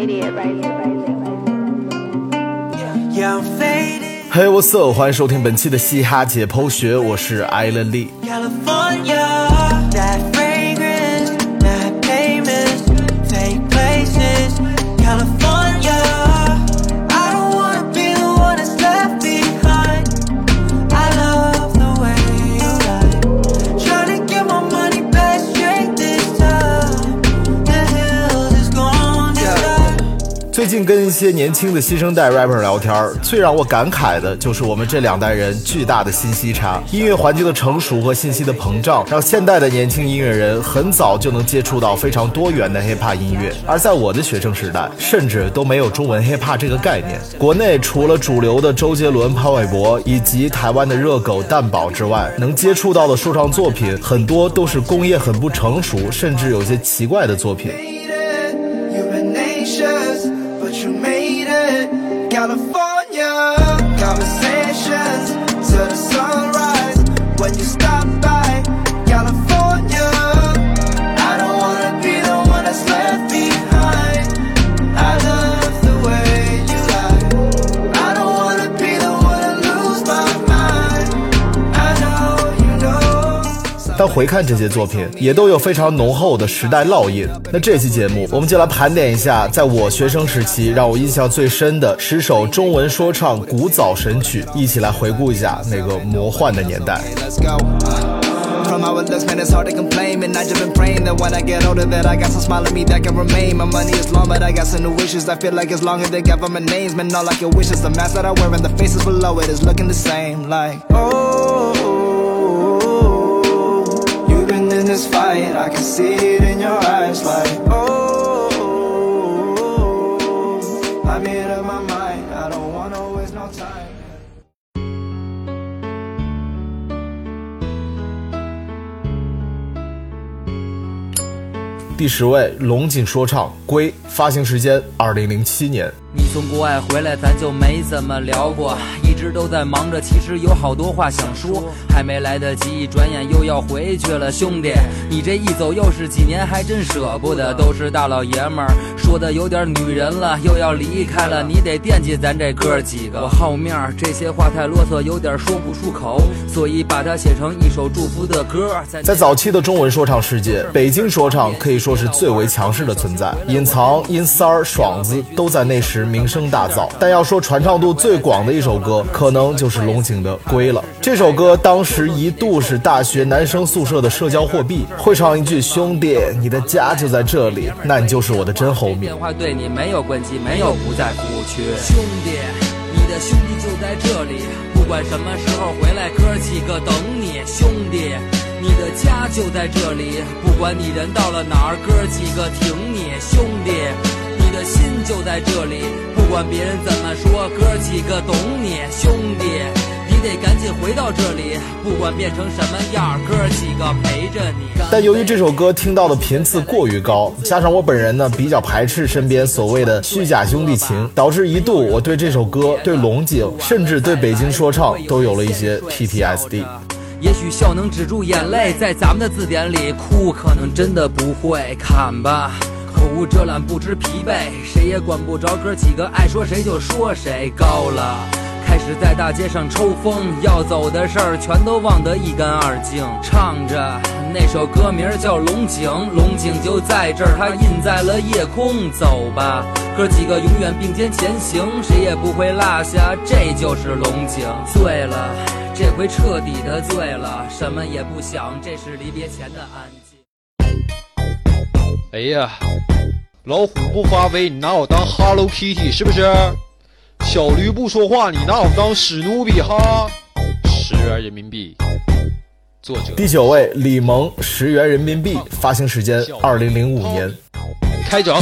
Hey what's up？欢迎收听本期的嘻哈解剖学，我是艾伦利。近跟一些年轻的新生代 rapper 聊天，最让我感慨的就是我们这两代人巨大的信息差。音乐环境的成熟和信息的膨胀，让现代的年轻音乐人很早就能接触到非常多元的 hiphop 音乐。而在我的学生时代，甚至都没有中文 hiphop 这个概念。国内除了主流的周杰伦、潘玮柏以及台湾的热狗蛋堡之外，能接触到的说唱作品很多都是工业很不成熟，甚至有些奇怪的作品。但回看这些作品，也都有非常浓厚的时代烙印。那这期节目，我们就来盘点一下，在我学生时期让我印象最深的十首中文说唱古早神曲，一起来回顾一下那个魔幻的年代。From how it looks, man, it's hard to complain. And I just been praying that when I get older, that I got some smile on me that can remain. My money is long, but I got some new wishes. I feel like as long as they government names, man, all like your wishes. The mask that I wear and the faces below it is looking the same. Like, oh, I can see it in your eyes. Like, oh, I made up my mind, I don't wanna waste no time. 第十位，龙井说唱《归》，发行时间二零零七年。你从国外回来，咱就没怎么聊过，一直都在忙着，其实有好多话想说，还没来得及，一转眼又要回去了，兄弟，你这一走又是几年，还真舍不得，都是大老爷们儿，说的有点女人了，又要离开了，你得惦记咱这哥几个，我好面儿，这些话太啰嗦，有点说不出口，所以把它写成一首祝福的歌，在在早期的中文说唱世界，北京说唱可以说是最为强势的存在，隐藏、阴三儿、爽子都在那时名声大噪。但要说传唱度最广的一首歌，可能就是龙井的《归》了。这首歌当时一度是大学男生宿舍的社交货币，会唱一句“兄弟，你的家就在这里”，那你就是我的真 homie 变。化对你没有关系，没有不在服务区。兄弟，你的兄弟就在这里，不管什么时候回来，哥几个等你。兄弟，你的家就在这里，不管你人到了哪儿，哥几个挺你。兄弟，你的心就在这里，不管别人怎么说，哥几个懂你。兄弟。你得赶紧回到这里，不管变成什么样，哥几个陪着你。但由于这首歌听到的频次过于高，加上我本人呢比较排斥身边所谓的虚假兄弟情，导致一度我对这首歌、对龙井，甚至对北京说唱都有了一些 PTSD。也许笑能止住眼泪，在咱们的字典里，哭可能真的不会。看吧，口遮拦，不知疲惫，谁也管不着哥几个爱说谁就说谁。高了，开始在大街上抽风，要走的事儿全都忘得一干二净。唱着那首歌名叫《龙井》，龙井就在这儿，它印在了夜空。走吧，哥几个永远并肩前行，谁也不会落下，这就是龙井。醉了。这回彻底的醉了，什么也不想，这是离别前的安静。哎呀，老虎不发威，你拿我当 Hello Kitty 是不是？小驴不说话，你拿我当史努比哈？十元人民币。作者第九位，李萌，十元人民币，发行时间二零零五年。开整。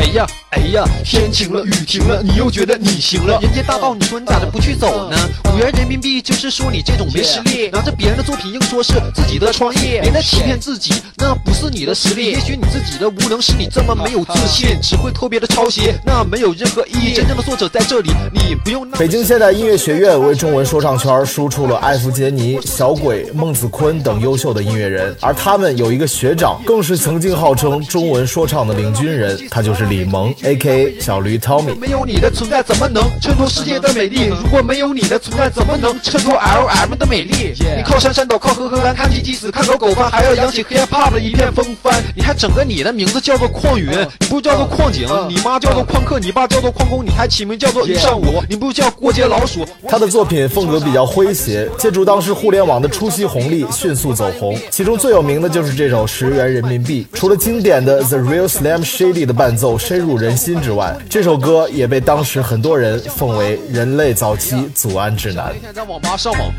哎呀，哎呀，天晴了，雨停了，你又觉得你行了。人间大道，你说你咋的不去走呢？五元人民币就是说你这种没实力，拿着别人的作品硬说是自己的创意，别再欺骗自己，那不是你的实力。也许你自己的无能使你这么没有自信，只会特别的抄袭，那没有任何意义。真正的作者在这里，你不用。北京现代音乐学院为中文说唱圈输出了艾弗杰尼、小鬼、孟子坤等优秀的音乐人，而他们有一个学长，更是曾经号称中文说唱的领军人，他就是李萌。A.K.A 小驴 Tommy。没有你的存在，怎么能衬托世界的美丽？如果没有你的存在，怎么能衬托 L.M 的美丽？你靠山山倒，靠河河干，看鸡鸡死，看狗狗翻，还要扬起 hip hop 的一片风帆。你还整个你的名字叫做矿云，你不叫做矿井，你妈叫做矿客，你爸叫做矿工，你还起名叫做一上午，你不叫过街老鼠。他的作品风格比较诙谐，借助当时互联网的初期红利，迅速走红。其中最有名的就是这首十元人民币。除了经典的 The Real Slam Shady 的伴奏深入人心之外，这首歌也被当时很多人奉为人类早期祖安指南那。天在网吧上网，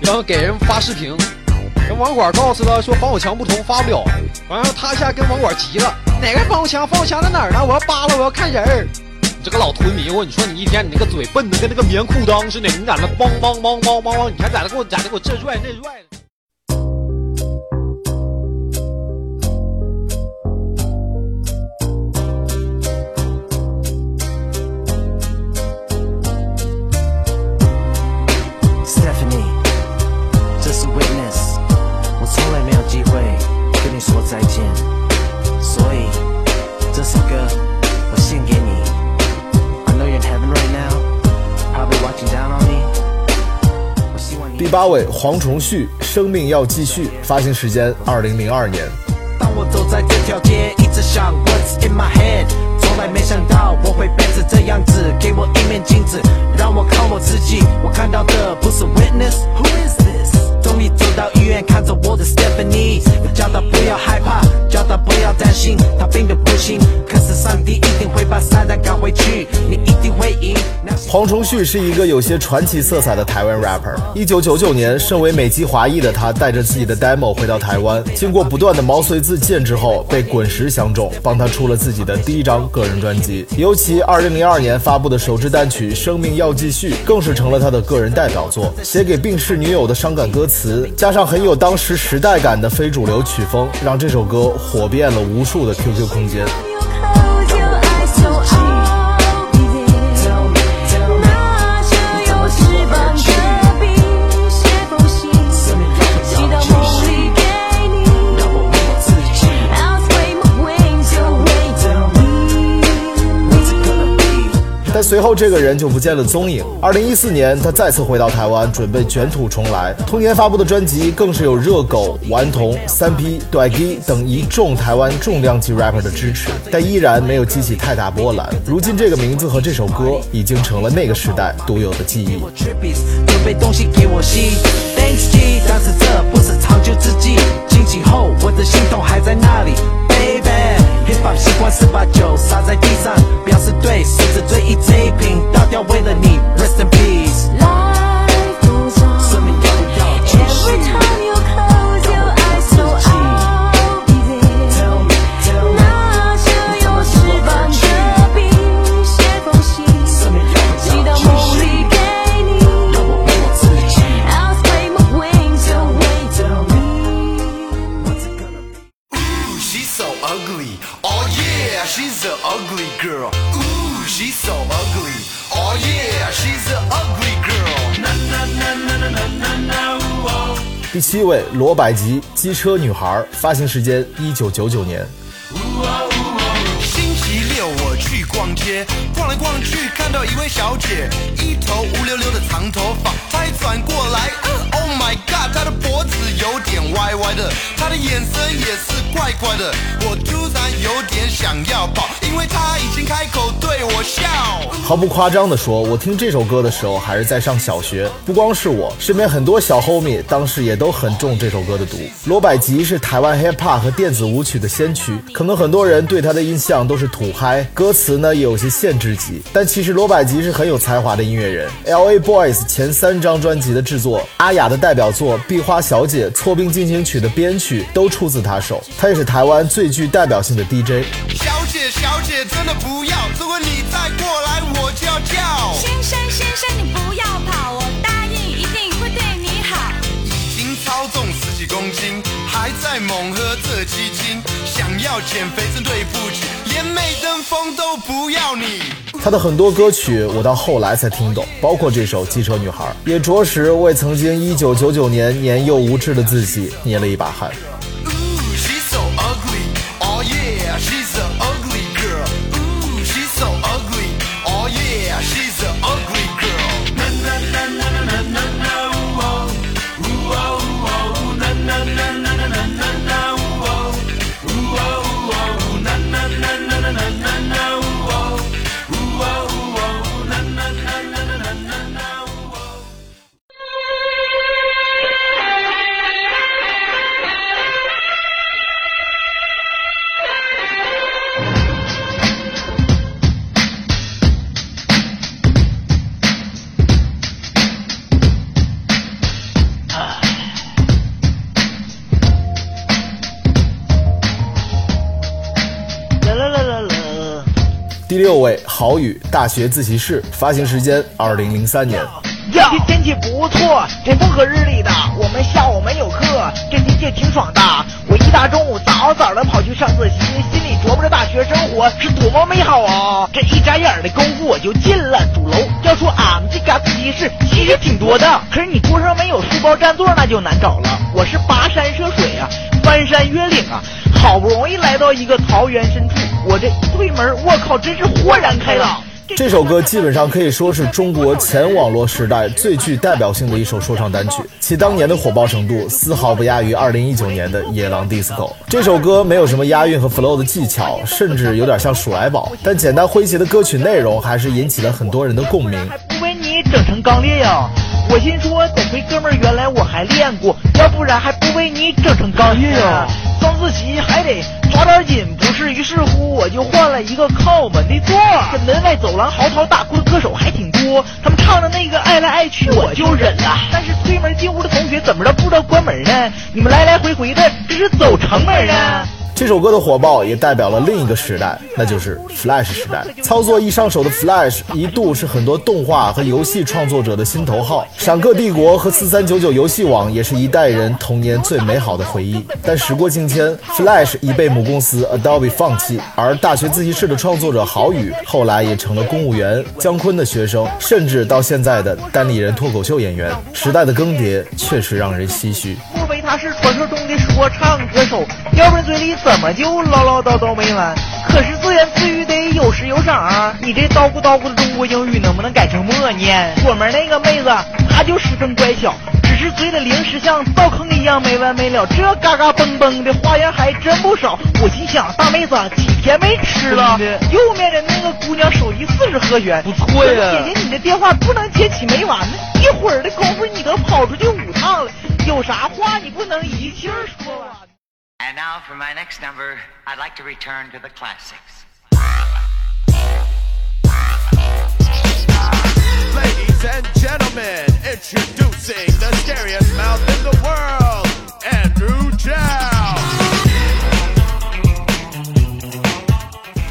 然后给人发视频，人网管告诉他说防火墙不通发不了，完了他一下跟网管急了，哪个防火墙？防火墙在哪儿呢？我要扒了，我要看人儿。你这个老屯迷糊，你说你一天你那个嘴笨的跟那个棉裤裆似的，你在那梆梆梆梆梆梆，你还在那给我在那给我这拽那拽的。八位黄崇旭，《生命要继续》，发行时间二零零二年。当我走在这条街，一直想 What's in my head，从来没想到我会变成这样子。给我一面镜子，让我看我自己。我看到的不是 witness，Who is this？到医院，看着我的 Stephanie，我叫他不要害怕，叫他不要担心，他病得不轻，可是上帝一定会把撒旦赶回去，你一定会赢。黄崇旭是一个有些传奇色彩的台湾 rapper。一九九九年，身为美籍华裔的他，带着自己的 demo 回到台湾，经过不断的毛遂自荐之后，被滚石相中，帮他出了自己的第一张个人专辑。尤其二零零二年发布的首支单曲《生命要继续》，更是成了他的个人代表作。写给病逝女友的伤感歌词，加加上很有当时时代感的非主流曲风，让这首歌火遍了无数的 QQ 空间。随后这个人就不见了踪影。二零一四年，他再次回到台湾，准备卷土重来。同年发布的专辑更是有热狗、顽童、三 P、短 G 等一众台湾重量级 rapper 的支持，但依然没有激起太大波澜。如今这个名字和这首歌已经成了那个时代独有的记忆。但是这不是长久之计。惊醒后，我的心痛还在那里。Hip hop 习惯是把酒洒在地上，表示对，试着追忆这一瓶，倒掉为了你，rest in peace。Life goes on. 生命要不要继续第七位罗百吉，《机车女孩》，发行时间一九九九年。星期六我去逛街，逛来逛去看到一位小姐，一头乌溜溜的长头发，她一转过来、他的脖子有点歪歪的，他的眼神也是怪怪的，我突然有点想要跑，因为他已经开口对我笑。毫不夸张地说，我听这首歌的时候还是在上小学。不光是我，身边很多小 homie 当时也都很中这首歌的毒。罗百吉是台湾 hip hop 和电子舞曲的先驱，可能很多人对他的印象都是土嗨，歌词呢也有些限制级。但其实罗百吉是很有才华的音乐人。L.A. Boys 前三张专辑的制作，阿雅的代表作《壁花小姐》《错冰进行曲》的编曲都出自他手。他也是台湾最具代表性的 DJ。小姐，小姐，真的不要！如果你再过来，我就要叫。先生，先生，你不要跑，我答应一定会对你好。已经超重十几公斤，还在猛喝这鸡精，想要减肥都不要你。他的很多歌曲我到后来才听懂，包括这首《机车女孩》，也着实为曾经1999年年幼无知的自己捏了一把汗。第六位，郝宇，《大学自习室》，发行时间二零零三年。呀，天气不错，这风和日丽的。我们下午没有课，这天气挺爽的。我一大中午早早的跑去上自习，心里琢磨着大学生活是多么美好啊！这一眨眼的功夫我就进了主楼。要说俺们这嘎自习室其实挺多的，可是你桌上没有书包占座那就难找了。我是跋山涉水啊，翻山越岭啊，好不容易来到一个桃源深处，我这一推门，我靠，真是豁然开朗。这首歌基本上可以说是中国前网络时代最具代表性的一首说唱单曲，其当年的火爆程度丝毫不亚于2019年的《野狼 DISCO》。这首歌没有什么押韵和 flow 的技巧，甚至有点像鼠来宝，但简单诙谐的歌曲内容还是引起了很多人的共鸣。还不为你整成刚烈呀！我心说，得亏哥们儿原来我还练过，要不然还不被你整成刚烈呀！上自习还得抓点紧，不是？于是乎，我就换了一个靠门的座。这门外走廊嚎啕大哭的歌手还挺多，他们唱的那个爱来爱去我就忍了。但是推门进屋的同学怎么着不知道关门呢？你们来来回回的，这是走城门啊！这首歌的火爆也代表了另一个时代，那就是 Flash 时代。操作一上手的 Flash 一度是很多动画和游戏创作者的心头号，闪客帝国和四三九九游戏网也是一代人童年最美好的回忆。但时过境迁，Flash 已被母公司 Adobe 放弃，而大学自习室的创作者郝宇后来也成了公务员、姜昆的学生，甚至到现在的单立人脱口秀演员。时代的更迭确实让人唏嘘。莫非他是传说中的说唱歌手？要不然嘴里怎么就唠唠叨叨没完？可是自言自语得有时有赏啊！你这叨咕叨咕的中国英语能不能改成默念？我们那个妹子，她就十分乖巧，只是嘴里零食像灶坑一样没完没了，这嘎嘎嘣嘣的花样还真不少。我心想，大妹子几天没吃了？右面的那个姑娘手艺四十和弦，不错呀。姐姐，你的电话不能接起没完呢，一会儿的功夫你都跑出去五趟了，有啥话你不能一气儿说完？And now for my next number, I'd like to return to the classics. Ladies and gentlemen, introducing the scariest mouth in the world, Andrew Chow.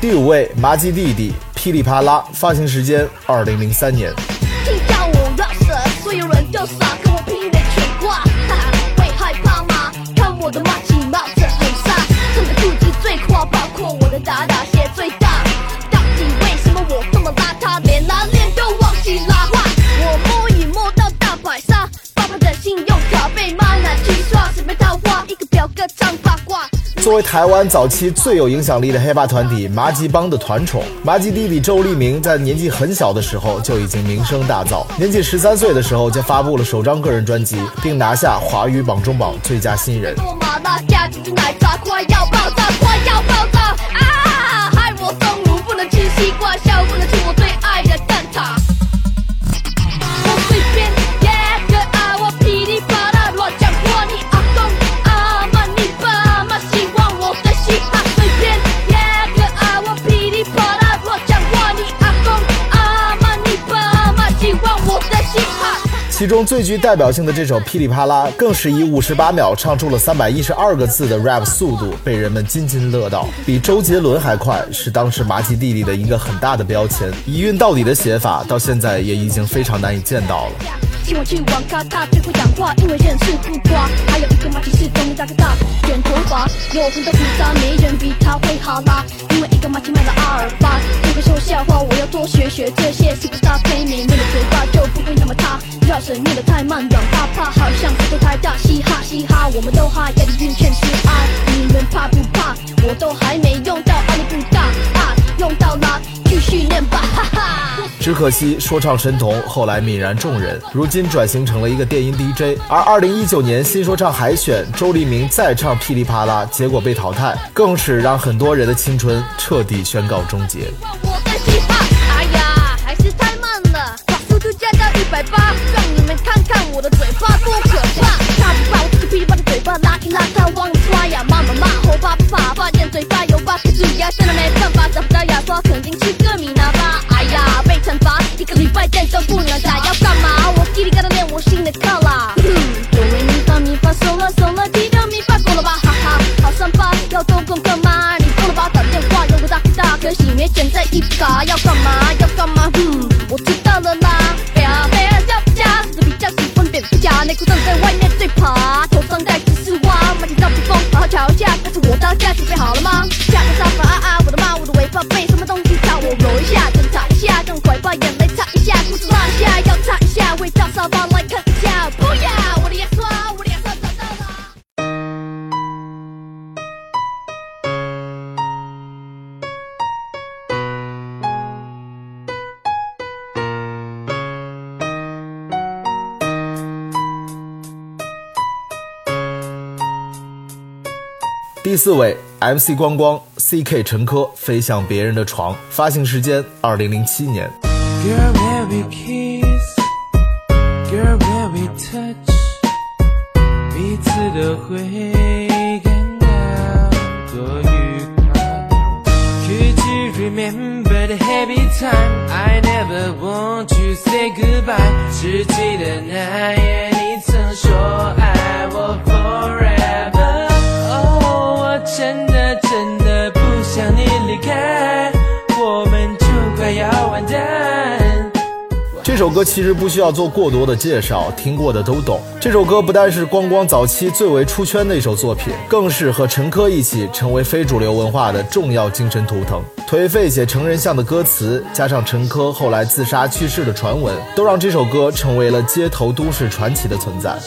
第五位，麻吉弟弟，噼里啪啦，发行时间二零零三年。听到我 rap 时，所有人就傻， 为台湾早期最有影响力的黑怕团体麻吉帮的团宠，麻吉弟弟周立明在年纪很小的时候就已经名声大噪。年仅十三岁的时候就发布了首张个人专辑，并拿下华语榜中榜最佳新人。做麻辣加珍珠奶茶，快要爆炸，快要爆炸啊！害我不能吃西瓜，笑不能吃其中最具代表性的这首《噼里啪啦》，更是以五十八秒唱出了三百一十二个字的 rap 速度，被人们津津乐道，比周杰伦还快，是当时麻吉弟弟的一个很大的标签。一韵到底的写法，到现在也已经非常难以见到了。请我去网咖，他最会讲话，因为人是不瓜。还有一个马骑士，中大个大卷头发，有很多复杂，没人比他会哈拉。因为一个马骑卖了阿尔巴，这个说笑话，我要多学学这些 superstar 配美妙的嘴巴，就不会那么塌。绕舌念得太慢，软趴趴，好像骨头太大。嘻哈嘻哈，我们都哈，压力晕全是爱。你们怕不怕？我都还没用到阿里不大，用到了，继续练吧，哈哈。只可惜说唱神童后来泯然众人，如今转型成了一个电音 DJ。而二零一九年新说唱海选，周立明再唱噼里啪啦，结果被淘汰，更是让很多人的青春彻底宣告终结。我四位，MC 光光，CK 陈科，飞向别人的床，发行时间二零零七年。Remember the happy time? I never want to say goodbye。只记得那夜首歌其实不需要做过多的介绍，听过的都懂。这首歌不但是光光早期最为出圈的一首作品，更是和陈珂一起成为非主流文化的重要精神图腾。颓废且成人像的歌词，加上陈珂后来自杀去世的传闻，都让这首歌成为了街头都市传奇的存在。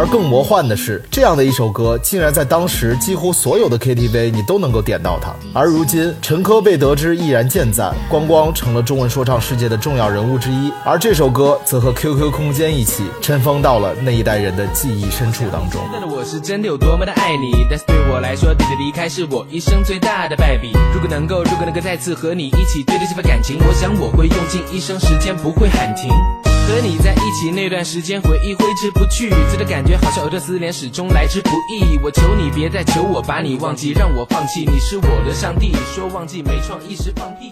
而更魔幻的是，这样的一首歌竟然在当时几乎所有的 KTV 你都能够点到它。而如今，陈珂被得知毅然健在，光光成了中文说唱世界的重要人物之一，而这首歌则和 QQ 空间一起尘封到了那一代人的记忆深处当中。我是真的有多么的爱你，但是对我来说，你的离开是我一生最大的败笔。如果能够，如果能够再次和你一起对待这份感情，我想我会用尽一生时间，不会喊停。和你在一起那段时间，回忆挥之不去，这的感觉好像有着思念，始终来之不易。我求你别再求我把你忘记，让我放弃，你是我的上帝。说忘记没创意是放屁。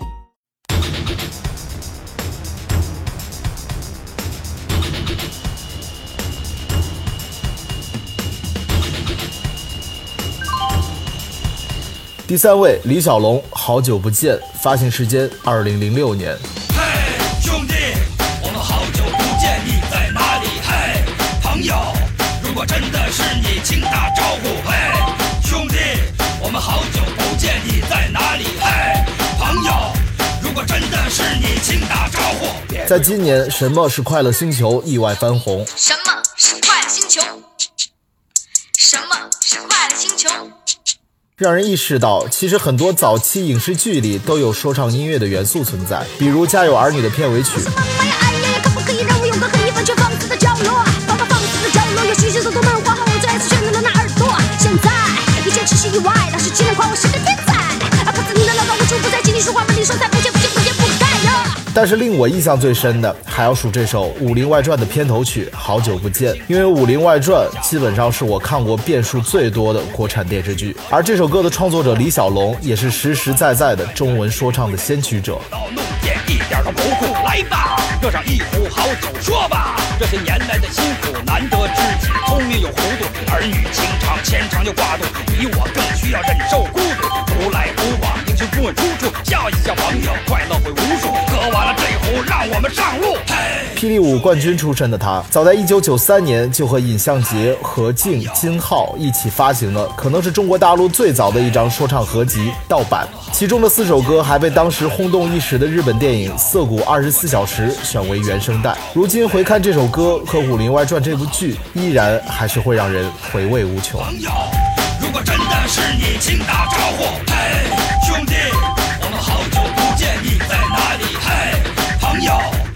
第三位，李小龙，好久不见，发行时间二零零六年。嘿，兄弟，我们好久不见，你在哪里？嘿，朋友，如果真的是你，请打招呼。嘿，兄弟，我们好久不见，你在哪里？嘿，朋友，如果真的是你，请打招呼。在今年，《什么是快乐星球》意外翻红，什么是快乐星球？让人意识到，其实很多早期影视剧里都有说唱音乐的元素存在，比如《家有儿女》的片尾曲。但是令我印象最深的，还要数这首《武林外传》的片头曲《好久不见》，因为《武林外传》基本上是我看过遍数最多的国产电视剧，而这首歌的创作者李小龙也是实实在在的中文说唱的先驱者。恼怒点一点都不酷，来吧，热上一壶好酒，说吧，这些年来的辛苦，难得知己，聪明又糊涂，儿女情长，牵肠又挂肚，你我更需要忍受孤独，独来独往，英雄不问出处，笑一笑，朋友，快乐会无数，喝完了这壶，让我们上路，霹雳舞冠军出身的他，早在1993年就和尹相杰、何静、金浩一起发行了可能是中国大陆最早的一张说唱合集《盗版》，其中的四首歌还被当时轰动一时的日本电影《涩谷二十四小时》选为原声带。如今回看这首歌和《武林外传》这部剧，依然还是会让人回味无穷。朋友，如果真的是你，请打招呼。嘿，兄弟，你在哪里？嘿，朋友。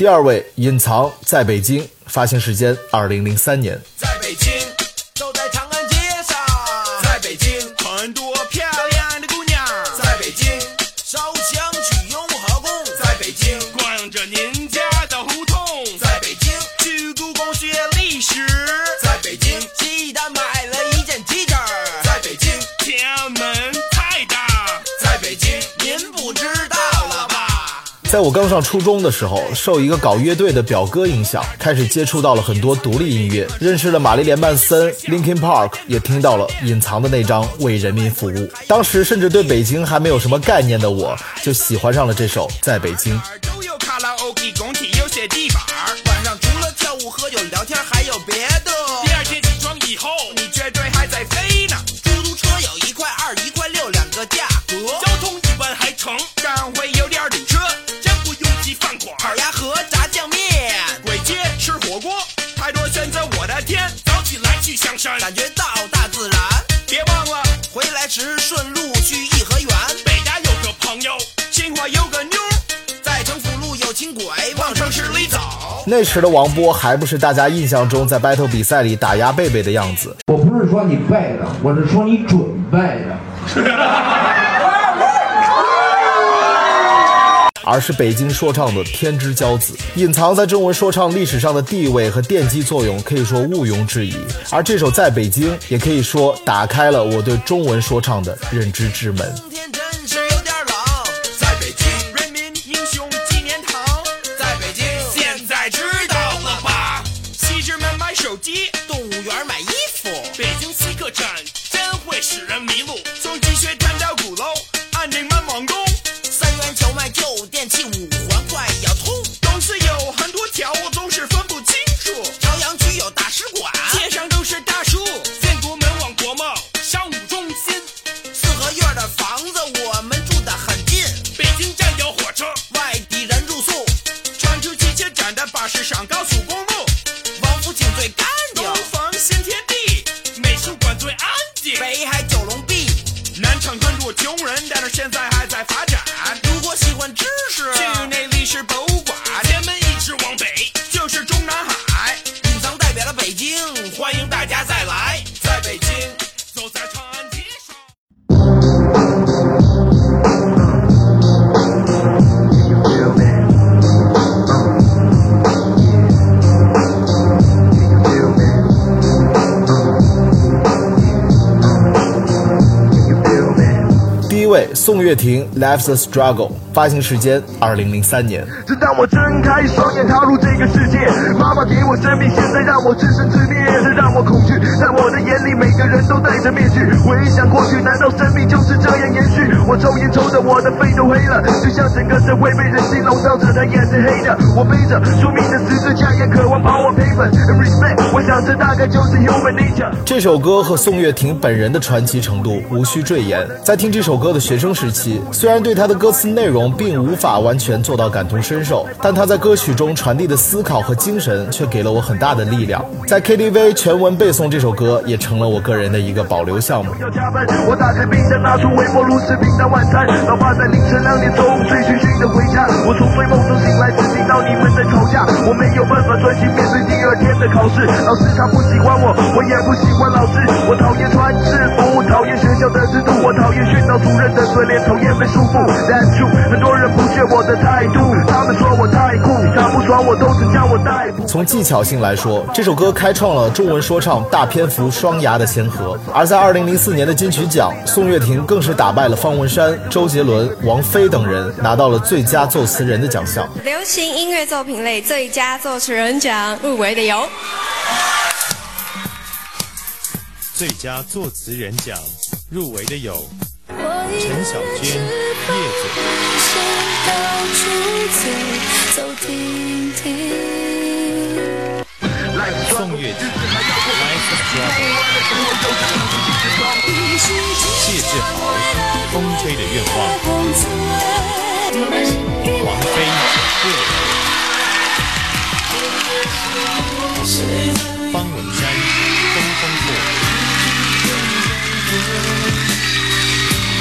第二位，隐藏在北京，发行时间二零零三年。在我刚上初中的时候，受一个搞乐队的表哥影响，开始接触到了很多独立音乐，认识了玛丽莲曼森、Linkin Park，也听到了隐藏的那张《为人民服务》。当时甚至对北京还没有什么概念的我，就喜欢上了这首《在北京》。都有卡拉 OK，工体有些地板，晚上除了跳舞、喝酒、聊天，还有别的。第二天起床以后，你绝对还在飞山，感觉到大自然。别忘了回来时顺路去颐和园。北家有个朋友，清华有个妞，在城府路有轻轨，往城市里走。那时的王波还不是大家印象中在 battle 比赛里打压贝贝的样子。我不是说你背的，我是说你准备的。而是北京说唱的天之骄子，隐藏在中文说唱历史上的地位和奠基作用可以说毋庸置疑。而这首《在北京》也可以说打开了我对中文说唱的认知之门。的巴士第一位，宋岳庭《Life's a Struggle》，发行时间二零零三年。直到我睁开双眼踏入这个世界，妈妈给我生命，现在让我自生自灭，这让我恐惧。在我的眼里，每个人都戴着面具。回想过去，难道生命就是这样延续？我抽烟抽的我的肺都黑了，就像整个社会被人性笼罩着，它也是黑的。我背着宿命的十字架，也渴望把我赔本。Respect，我想这大概就是 human nature。这首歌和宋岳庭本人的传奇程度无需赘言。在听这首歌的学生时期，虽然对他的歌词内容并无法完全做到感同身受，但他在歌曲中传递的思考和精神却给了我很大的力量。在 KTV 全文背诵这首歌，也成了我个人的一个保留项目。要加班，我打开冰箱，拿出微波炉吃平淡晚餐。老爸在凌晨两点钟醉醺醺的回家，我从睡梦中醒来，只听到你们在吵架。我没有办法专心面对第二天的考试，老师他不喜欢我，我也不喜欢老师。我讨厌穿制服，讨厌学校的制度，我讨厌训导主任的嘴脸，讨厌被束缚。That's true，很多人不屑我的态度，他们说我太酷，他不爽我都只叫我逮捕。从技巧性来说，这首歌开创了中文说唱大篇幅双牙的先河。而在2004年的金曲奖，宋岳庭更是打败了方文山、周杰伦、王菲等人，拿到了最佳作词人的奖项。流行音乐作品类最佳作词人奖入围的有最佳作词人奖入围的有陈小娟、叶子。宋岳庭《》，谢志豪《风吹的愿望》，王菲《未来》，方文山《东风破》。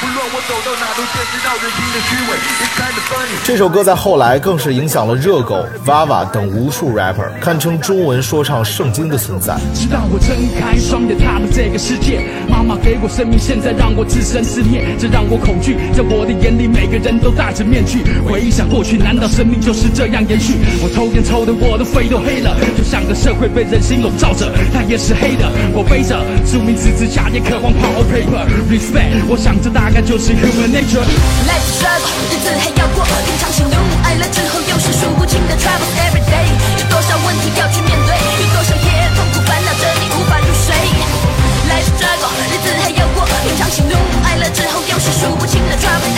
不论我走到哪都见识到人心的虚伪。It's kind of funny。这首歌在后来更是影响了热狗、Vava 等无数 rapper，堪称中文说唱圣经的存在。直到我睁开双眼踏入这个世界，妈妈给我生命，现在让我自生自灭，这让我恐惧。在我的眼里，每个人都戴着面具。回忆想过去，难道生命就是这样延续？我抽烟抽的我的肺都黑了，就像个社会被人心笼罩着，它也是黑的。我背着著名字字架，也渴望 power paper respect。我想着大概就是 human nature。Life struggle，日子还要过，平常喜怒爱了之后又是数不清的 troubles every day，有多少问题要去面对，有多少夜痛苦烦恼着你无法入睡。Life struggle，日子还要过，平常喜怒爱了之后又是数不清的 troubles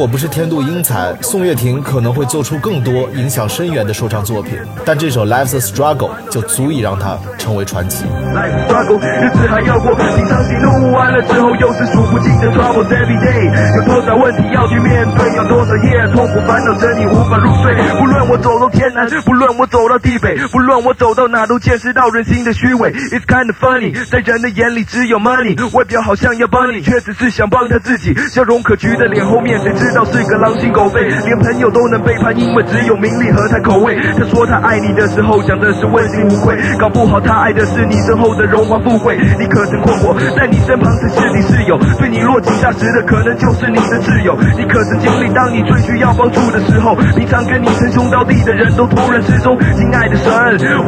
果不是天妒英才，宋岳庭可能会做出更多影响深远的说唱作品。但这首《Life's a Struggle》就足以让他成为传奇。Life struggle，日子还要过，平常喜怒完了之后又是数不尽的 troubles every day。有多少问题要去面对，有多少夜痛苦烦恼着你无法入睡。不论我走到天南，不论我走到地北，不论我走到哪都见识到人心的虚伪。It's kind of funny，在人的眼里只有 money，外表好像要帮你，却只是想帮他自己。笑容可掬的脸后面，谁知道是个狼心狗肺，连朋友都能背叛，因为只有名利和他口味。他说他爱你的时候，讲的是问心无愧，搞不好他爱的是你身后的荣华富贵。你可曾困惑，在你身旁才是你室友，对你落井下石的可能就是你的挚友。你可曾经历，当你最需要帮助的时候，平常跟你称兄道弟的人都突然失踪。亲爱的神，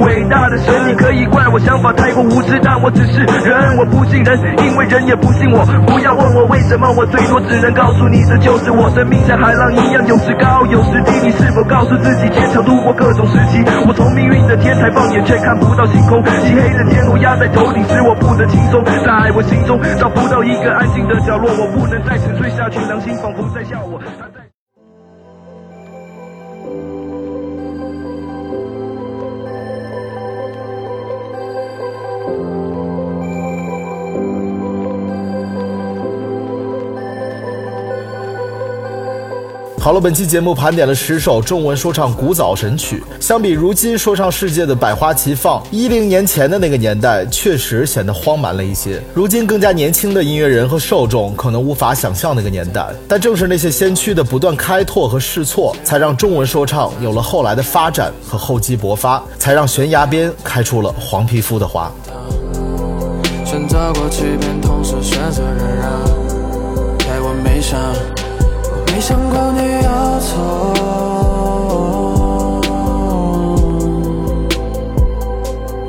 伟大的神，你可以怪我想法太过无知，但我只是人，我不信人，因为人也不信我。不要问我为什么，我最多只能告诉你，这就是我生命像海浪一样，有时高有时低。你是否告诉自己坚强度过各种时期？我从命运的天台放眼，却看不到星空。漆黑的天空压在头顶，使我不能轻松。在我心中找不到一个安静的角落，我不能再沉睡下去，良心仿佛在笑我。好了，本期节目盘点了十首中文说唱古早神曲。相比如今说唱世界的百花齐放，一零年前的那个年代确实显得荒蛮了一些。如今更加年轻的音乐人和受众可能无法想象那个年代，但正是那些先驱的不断开拓和试错，才让中文说唱有了后来的发展和厚积薄发，才让悬崖边开出了黄皮肤的花。选择过欺骗，同时选择忍让。陪我没想，没想过你要走。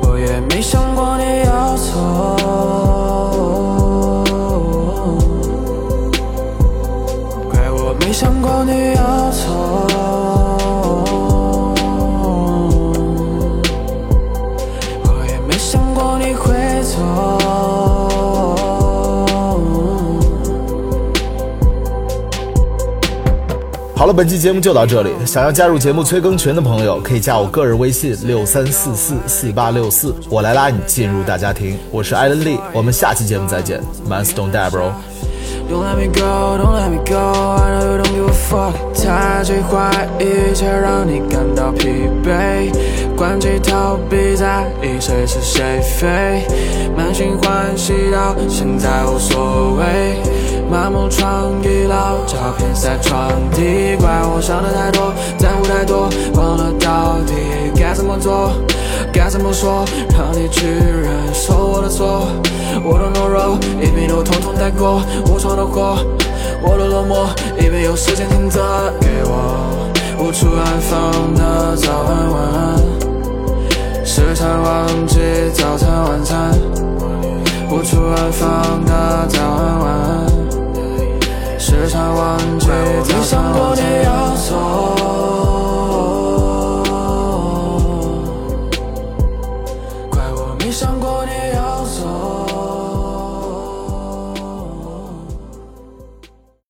我也没想过你要走。怪我没想过你要走。好了，本期节目就到这里。想要加入节目催更群的朋友，可以加我个人微信六三四四四八六四，我来拉你进入大家庭。我是艾伦利，我们下期节目再见。Man Stone Die Bro。Don't let me go, don't let me go. I know you don't give a fuck. 太最坏，一切让你感到疲惫。关机逃避在意谁是谁非，满心欢喜到现在无所谓。麻木创意老照片在床底，怪我想的太多，在乎太多，忘了到底该怎么做，该怎么说，让你去忍受我的错。我的懦弱，一笔都统统带过，无从的火，我的落寞，一边有时间停着给我无处安放的早安晚安，时常忘记早餐晚餐，无处安放的早安晚。安，时常忘记，你想过你要走。